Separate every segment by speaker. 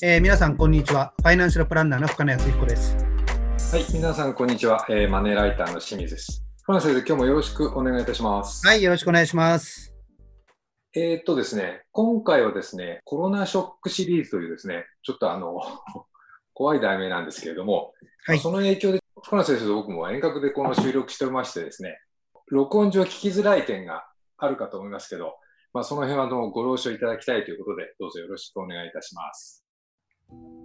Speaker 1: えー、皆さん、こんにちは。ファイナンシャルプランナーの深野康彦です。
Speaker 2: はい、皆さん、こんにちは。えー、マネーライターの清水です。深野先生、今日もよろしくお願いいたします。
Speaker 1: はい、よろしくお願いします。
Speaker 2: えー、っとですね、今回はですね、コロナショックシリーズというですね、ちょっとあの、怖い題名なんですけれども、はい、その影響で、深野先生と僕も遠隔でこの収録しておりましてですね、録音上聞きづらい点があるかと思いますけど、まあ、その辺はのご了承いただきたいということで、どうぞよろしくお願いいたします。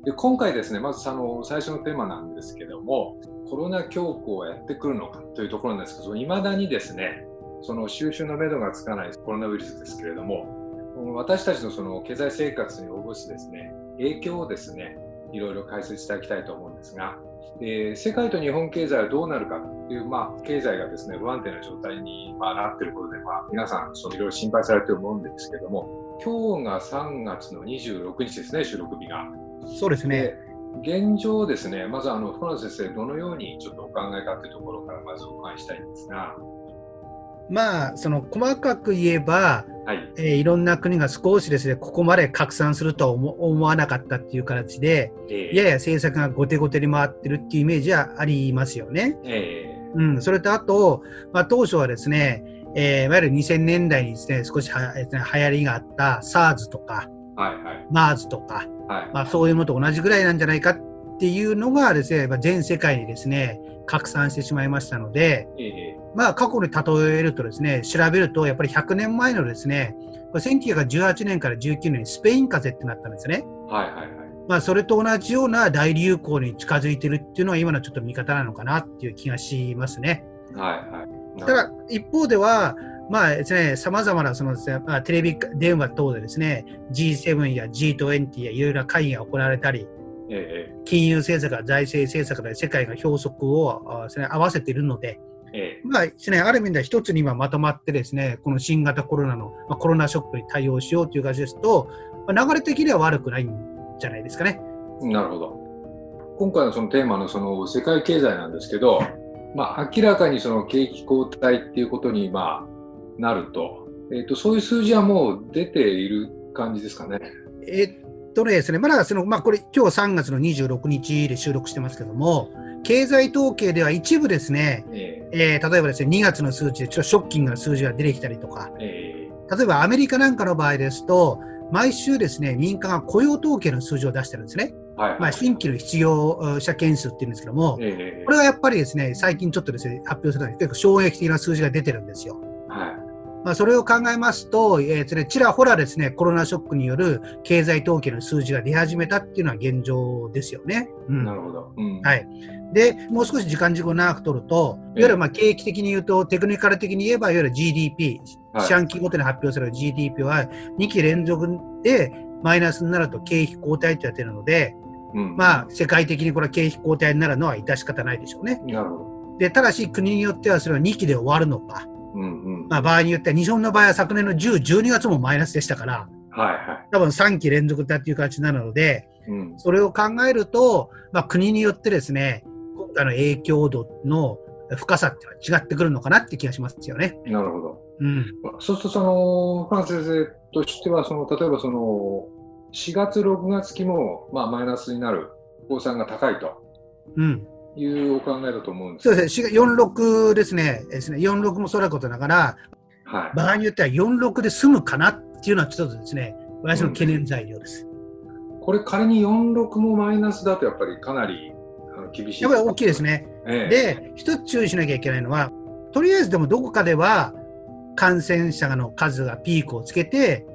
Speaker 2: で今回ですね、まずあの最初のテーマなんですけども、コロナ恐慌はやってくるのかというところなんですけど、いまだにですね、その収集のめどがつかないコロナウイルスですけれども、私たちのその経済生活に及ぼすですね、影響をですね、いろいろ解説していただきたいと思うんですが、えー、世界と日本経済はどうなるかという、まあ、経済がですね不安定な状態に、まあ、なっていることで、まあ、皆さんそのいろいろ心配されていると思うんですけども今日が3月の26日ですね収録日が。
Speaker 1: そうですね。
Speaker 2: 現状ですね、まずあの、福野先生、どのようにちょっとお考えかというところからまずお伺いしたいんですが。
Speaker 1: まあ、その細かく言えば、はいえー、いろんな国が少しですね、ここまで拡散するとは思わなかったっていう形で、えー、やや政策が後手後手に回ってるっていうイメージはありますよね。えー、うん、それとあと、まあ、当初はですね、えー、いわゆる2000年代にですね、少しは、えー、流行りがあった SARS とか、はいはい、MERS とか、はい、まあ、そういうものと同じぐらいなんじゃないかっていうのがですね、全世界にですね、拡散してしまいましたので、えー、まあ、過去に例えるとですね、調べると、やっぱり100年前のですね、これ1918年から19年にスペイン風邪ってなったんですね。はいはいはい。まあ、それと同じような大流行に近づいてるっていうのは今のちょっと見方なのかなっていう気がしますね。はいはい。ただ、一方では、まあですね、様々なそのですね、まあ、テレビ電話等でですね、G7 や G20 やいろいろな会議が行われたり、ええ、金融政策、財政政策で世界が標則をです、ね、合わせているので、ええ、まあですね、ある意味では一つに今まとまってですね、この新型コロナの、まあ、コロナショックに対応しようという感じですと、まあ、流れ的には悪くないんじゃないですかね。
Speaker 2: なるほど。今回のそのテーマのその世界経済なんですけど、まあ、明らかにその景気後退っていうことにまあなると、えーと、そういう数字はもう出ている感じですかね。
Speaker 1: えとですね、まだその、まあ、これ、今日3月の26日で収録してますけども、経済統計では一部ですね、えー、えー、例えばですね、2月の数値でちょっとショッキングな数字が出てきたりとか、えー、例えばアメリカなんかの場合ですと、毎週ですね、民間が雇用統計の数字を出してるんですね。はいはい、まあ、新規の失業者件数っていうんですけども、えー、これがやっぱりですね、最近ちょっとですね、発表された結構衝撃的な数字が出てるんですよ。はいまあ、それを考えますと、えーね、ちらほらですね、コロナショックによる経済統計の数字が出始めたっていうのは現状ですよね。
Speaker 2: うん、なるほど、
Speaker 1: うん、はい。で、もう少し時間軸を長く取ると、いわゆるまあ景気的に言うと、テクニカル的に言えば、いわゆる GDP、四半期ごとに発表される GDP は2期連続でマイナスになると景気後退ってやってるので、うん、まあ、世界的にこれは景気後退になるのは致し方ないでしょうね。なるほど。で、ただし国によってはそれは2期で終わるのか、うんうん、まあ、場合によっては、日本の場合は昨年の10、12月もマイナスでしたから、はいはい、多分3期連続だっていう形になるので、うん、それを考えると、まあ、国によってですね、今回の影響度の深さっていうのは違ってくるのかなって気がしますよね。
Speaker 2: なるほど。うん、そうすると、その、フラン先生としては、その、例えばその、4月、6月期も、まあ、マイナスになる、公算が高いと。うん。いうお考えだと思うんです
Speaker 1: そうですね、46ですね、ですね。46もそうなことながら、はい、場合によっては46で済むかなっていうのは、ちょっとですね、私の懸念材料です。
Speaker 2: うん、これ、仮に46もマイナスだと、やっぱりかなり厳しい。
Speaker 1: やっぱり大きいですね。ええ、で、一つ注意しなきゃいけないのは、とりあえずでもどこかでは、感染者の数がピークをつけて、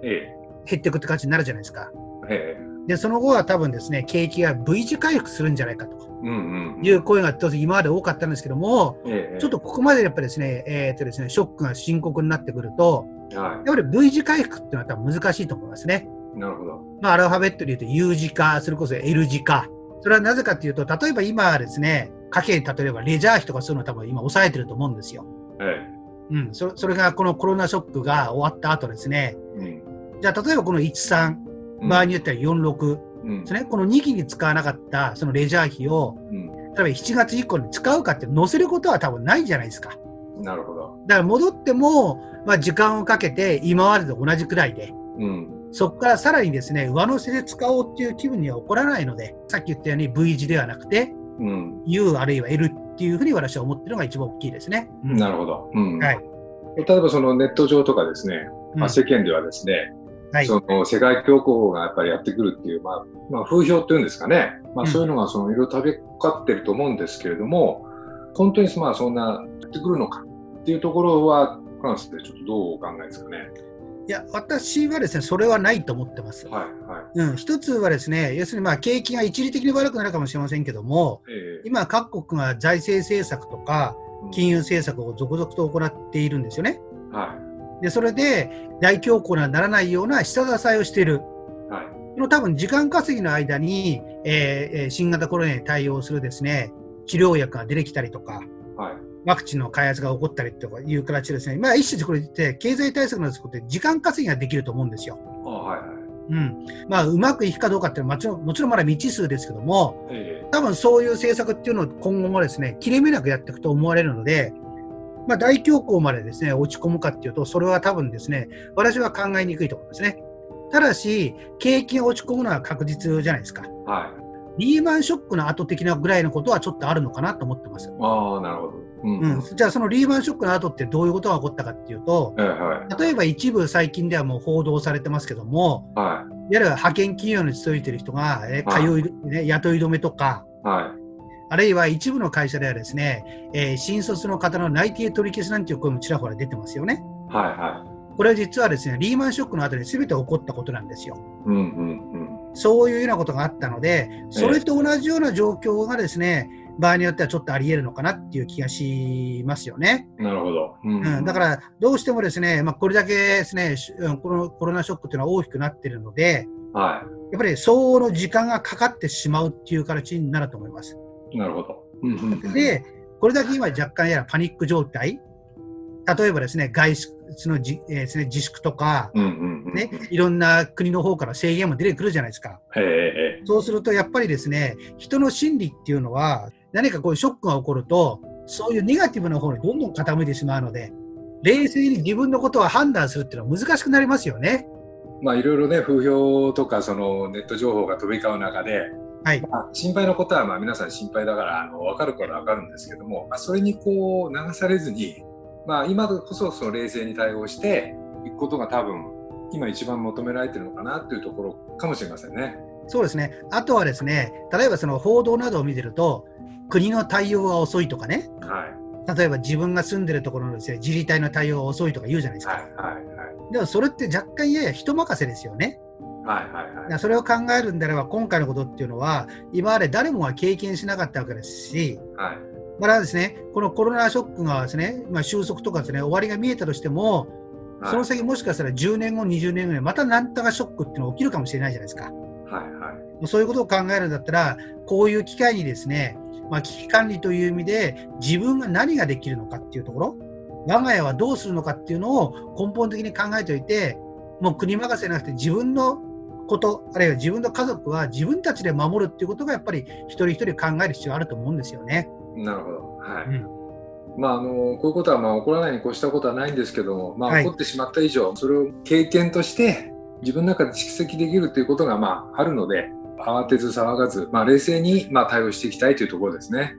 Speaker 1: 減っていくって感じになるじゃないですか。ええ。で、その後は多分ですね、景気が V 字回復するんじゃないかという声が当然今まで多かったんですけども、ええ、ちょっとここまでやっぱりですね、えー、っとですね、ショックが深刻になってくると、はい、やっぱり V 字回復っていうのは多分難しいと思いますね。なるほど。まあ、アルファベットで言うと U 字か、それこそ L 字か。それはなぜかというと、例えば今はですね、家計に例えばレジャー費とかそういうのは多分今抑えてると思うんですよ。ええうん、そそれがこのコロナショックが終わった後ですね、うん、じゃあ例えばこの13、場合によっては46、うん、ね、この2期に使わなかったそのレジャー費を、うん、例えば7月以降に使うかって載せることは多分ないじゃないですか。
Speaker 2: なるほど。
Speaker 1: だから戻っても、まあ、時間をかけて今までと同じくらいで、うん、そこからさらにですね、上乗せで使おうっていう気分には起こらないので、さっき言ったように V 字ではなくて、うん、U あるいは L っていうふうに私は思ってるのが一番大きいですね。
Speaker 2: うん、なるほど。うん、はい。例えばそのネット上とかですね、まあ、世間ではですね、はい、その世界恐慌がやっぱりやってくるっていう、まあ、まあ、風評っていうんですかね、まあ、そういうのがそのいろいろ食べかってると思うんですけれども、本当にまあそんなやってくるのかっていうところは、関してちょっとどうお考えですかね。
Speaker 1: いや、私はですね、それはないと思ってます。はいはい、うん、一つはですね、要するにまあ景気が一時的に悪くなるかもしれませんけども、えー、今、各国が財政政策とか金融政策を続々と行っているんですよね。はいで、それで大恐慌にならないような下支えをしている。はい。この多分時間稼ぎの間に、えー、新型コロナに対応するですね、治療薬が出てきたりとか、はい。ワクチンの開発が起こったりとかいう形ですね。まあ一種これって経済対策のですって時間稼ぎができると思うんですよ。あはいはい。うん。まあうまくいくかどうかっていうのはもちろんもちろんまだ未知数ですけども、えー、多分そういう政策っていうのを今後もですね、切れ目なくやっていくと思われるので、まあ、大恐慌までですね、落ち込むかっていうと、それは多分ですね、私は考えにくいと思いますね。ただし、景気が落ち込むのは確実じゃないですか。はい。リーマンショックの後的なぐらいのことはちょっとあるのかなと思ってます。
Speaker 2: ああ、なるほど。
Speaker 1: うん、うん、じゃあ、そのリーマンショックの後ってどういうことが起こったかっていうと、はいはい、例えば一部最近ではもう報道されてますけども、はい、いわゆる派遣企業に勤めてる人が、え通い、ね、雇い止めとか、はい、あるいは一部の会社ではですね、えー、新卒の方の内定取り消しなんていう声もちらほら出てますよね。はいはい。これは実はですね、リーマンショックの後に全て起こったことなんですよ。うんうんうん。そういうようなことがあったので、それと同じような状況がですね、場合によってはちょっとあり得るのかなっていう気がしますよね。
Speaker 2: なるほど。
Speaker 1: うん、うん、だから、どうしてもですね、まあ、これだけですね、このコロナショックというのは大きくなっているので、はい、やっぱり相応の時間がかかってしまうっていう形になると思います。
Speaker 2: なるほど。
Speaker 1: で、これだけ今若干やらパニック状態、例えばですね、外出のじ、えー、ですね、自粛とか、ね、いろんな国の方から制限も出てくるじゃないですか。そうすると、やっぱりですね、人の心理っていうのは、何かこういうショックが起こると、そういうネガティブな方にどんどん傾いてしまうので、冷静に自分のことを判断するっていうのは難しくなりますよね。
Speaker 2: まあ、いろいろね、風評とか、そのネット情報が飛び交う中で、はい、まあ、心配なことはまあ皆さん心配だからあの分かるから分かるんですけども、まあ、それにこう流されずに、まあ、今こそその冷静に対応していくことが多分今一番求められてるのかなというところかもしれませんね。
Speaker 1: そうですねあとはですね例えばその報道などを見てると国の対応が遅いとかね、はい、例えば自分が住んでるところのです、ね、自治体の対応が遅いとか言うじゃないですか。はいはいはい、でもそれって若干やや人任せですよね。はいはいはい、それを考えるんであれば今回のことっていうのは今まで誰もが経験しなかったわけですし、はい、まだですねこのコロナショックがですね、まあ、収束とかですね終わりが見えたとしても、はい、その先もしかしたら10年後20年後にまた何とかショックっていうのが起きるかもしれないじゃないですか。はいはい、そういうことを考えるんだったらこういう機会にですね、まあ、危機管理という意味で自分が何ができるのかっていうところ我が家はどうするのかっていうのを根本的に考えておいてもう国任せじゃなくて自分のこと、あるいは自分の家族は自分たちで守るっていうことがやっぱり一人一人考える必要あると思うんですよね。
Speaker 2: なるほど。はい。うんまあ、あのこういうことはまあ起こらないに越したことはないんですけども、まあ、起こってしまった以上、はい、それを経験として自分の中で蓄積できるということがまああるので慌てず騒がず、まあ、冷静にまあ対応していきたいというところですね。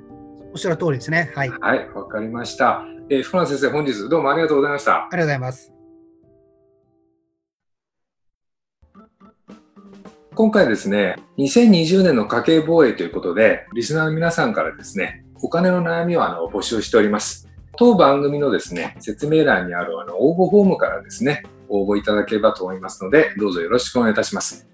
Speaker 1: おっしゃる通りですね。はい。
Speaker 2: はい、わかりました。えー、福原先生、本日どうもありがとうございました。あ
Speaker 1: りがとうございます。
Speaker 2: 今回ですね、2020年の家計防衛ということで、リスナーの皆さんからですね、お金の悩みをあの募集しております。当番組のですね、説明欄にあるあの応募フォームからですね、応募いただければと思いますので、どうぞよろしくお願いいたします。